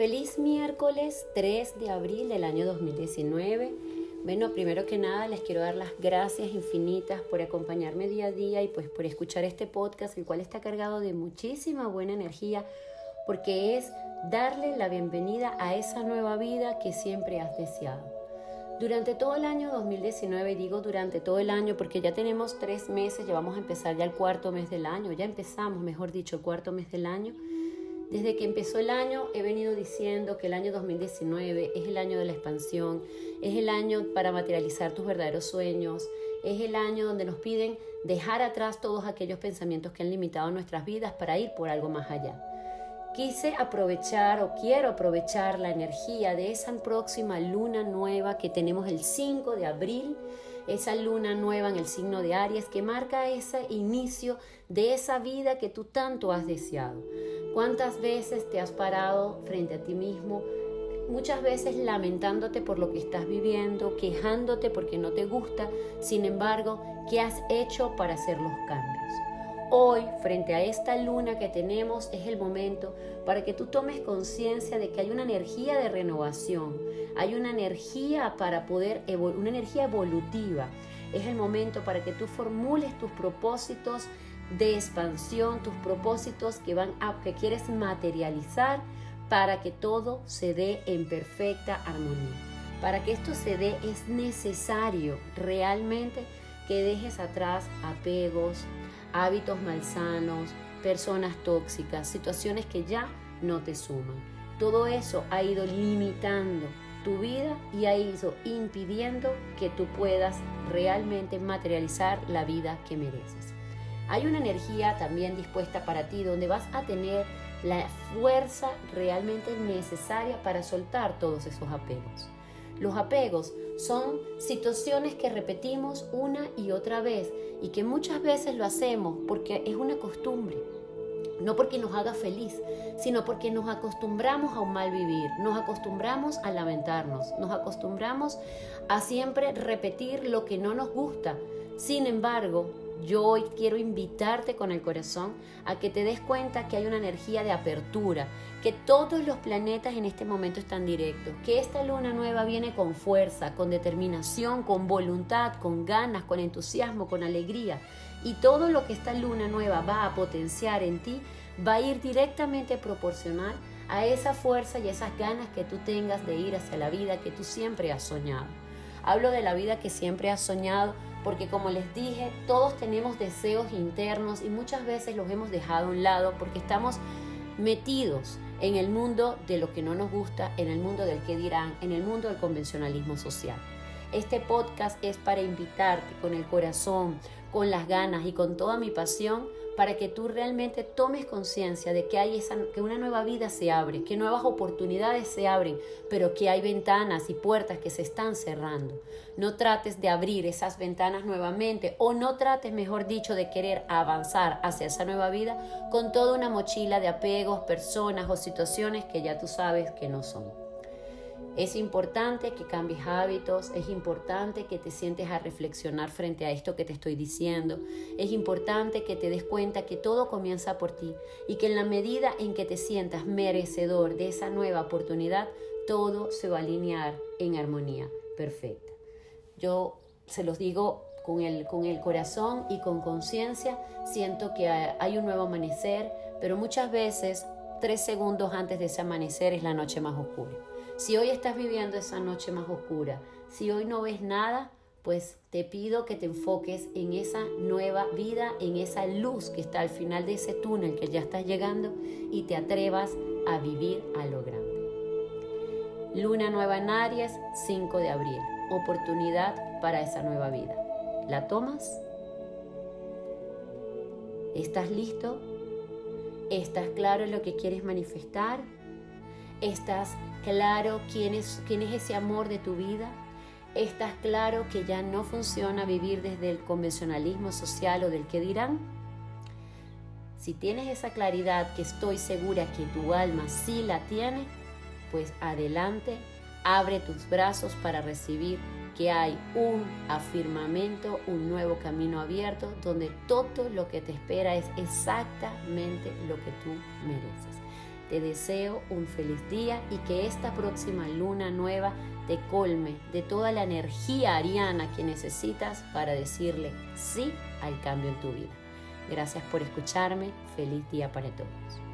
Feliz miércoles 3 de abril del año 2019. Bueno, primero que nada les quiero dar las gracias infinitas por acompañarme día a día y pues por escuchar este podcast, el cual está cargado de muchísima buena energía, porque es darle la bienvenida a esa nueva vida que siempre has deseado. Durante todo el año 2019, digo durante todo el año porque ya tenemos tres meses, ya vamos a empezar ya el cuarto mes del año, ya empezamos, mejor dicho, el cuarto mes del año. Desde que empezó el año he venido diciendo que el año 2019 es el año de la expansión, es el año para materializar tus verdaderos sueños, es el año donde nos piden dejar atrás todos aquellos pensamientos que han limitado nuestras vidas para ir por algo más allá. Quise aprovechar o quiero aprovechar la energía de esa próxima luna nueva que tenemos el 5 de abril, esa luna nueva en el signo de Aries que marca ese inicio de esa vida que tú tanto has deseado. ¿Cuántas veces te has parado frente a ti mismo? Muchas veces lamentándote por lo que estás viviendo, quejándote porque no te gusta, sin embargo, ¿qué has hecho para hacer los cambios? Hoy, frente a esta luna que tenemos, es el momento para que tú tomes conciencia de que hay una energía de renovación, hay una energía para poder, una energía evolutiva. Es el momento para que tú formules tus propósitos de expansión, tus propósitos que van a, que quieres materializar para que todo se dé en perfecta armonía. Para que esto se dé es necesario realmente que dejes atrás apegos, hábitos malsanos, personas tóxicas, situaciones que ya no te suman. Todo eso ha ido limitando tu vida y ha ido impidiendo que tú puedas realmente materializar la vida que mereces hay una energía también dispuesta para ti donde vas a tener la fuerza realmente necesaria para soltar todos esos apegos. Los apegos son situaciones que repetimos una y otra vez y que muchas veces lo hacemos porque es una costumbre. No porque nos haga feliz, sino porque nos acostumbramos a un mal vivir, nos acostumbramos a lamentarnos, nos acostumbramos a siempre repetir lo que no nos gusta. Sin embargo, yo hoy quiero invitarte con el corazón a que te des cuenta que hay una energía de apertura, que todos los planetas en este momento están directos, que esta luna nueva viene con fuerza, con determinación, con voluntad, con ganas, con entusiasmo, con alegría. Y todo lo que esta luna nueva va a potenciar en ti va a ir directamente proporcional a esa fuerza y esas ganas que tú tengas de ir hacia la vida que tú siempre has soñado. Hablo de la vida que siempre has soñado porque como les dije, todos tenemos deseos internos y muchas veces los hemos dejado a un lado porque estamos metidos en el mundo de lo que no nos gusta, en el mundo del que dirán, en el mundo del convencionalismo social. Este podcast es para invitarte con el corazón, con las ganas y con toda mi pasión para que tú realmente tomes conciencia de que hay esa, que una nueva vida se abre, que nuevas oportunidades se abren, pero que hay ventanas y puertas que se están cerrando. No trates de abrir esas ventanas nuevamente o no trates, mejor dicho, de querer avanzar hacia esa nueva vida con toda una mochila de apegos, personas o situaciones que ya tú sabes que no son. Es importante que cambies hábitos, es importante que te sientes a reflexionar frente a esto que te estoy diciendo, es importante que te des cuenta que todo comienza por ti y que en la medida en que te sientas merecedor de esa nueva oportunidad, todo se va a alinear en armonía perfecta. Yo se los digo con el, con el corazón y con conciencia, siento que hay un nuevo amanecer, pero muchas veces tres segundos antes de ese amanecer es la noche más oscura. Si hoy estás viviendo esa noche más oscura, si hoy no ves nada, pues te pido que te enfoques en esa nueva vida, en esa luz que está al final de ese túnel que ya estás llegando y te atrevas a vivir a lo grande. Luna nueva en Aries, 5 de abril. Oportunidad para esa nueva vida. ¿La tomas? ¿Estás listo? ¿Estás claro en lo que quieres manifestar? ¿Estás claro quién es, quién es ese amor de tu vida? ¿Estás claro que ya no funciona vivir desde el convencionalismo social o del que dirán? Si tienes esa claridad que estoy segura que tu alma sí la tiene, pues adelante, abre tus brazos para recibir que hay un afirmamento, un nuevo camino abierto donde todo lo que te espera es exactamente lo que tú mereces. Te deseo un feliz día y que esta próxima luna nueva te colme de toda la energía ariana que necesitas para decirle sí al cambio en tu vida. Gracias por escucharme. Feliz día para todos.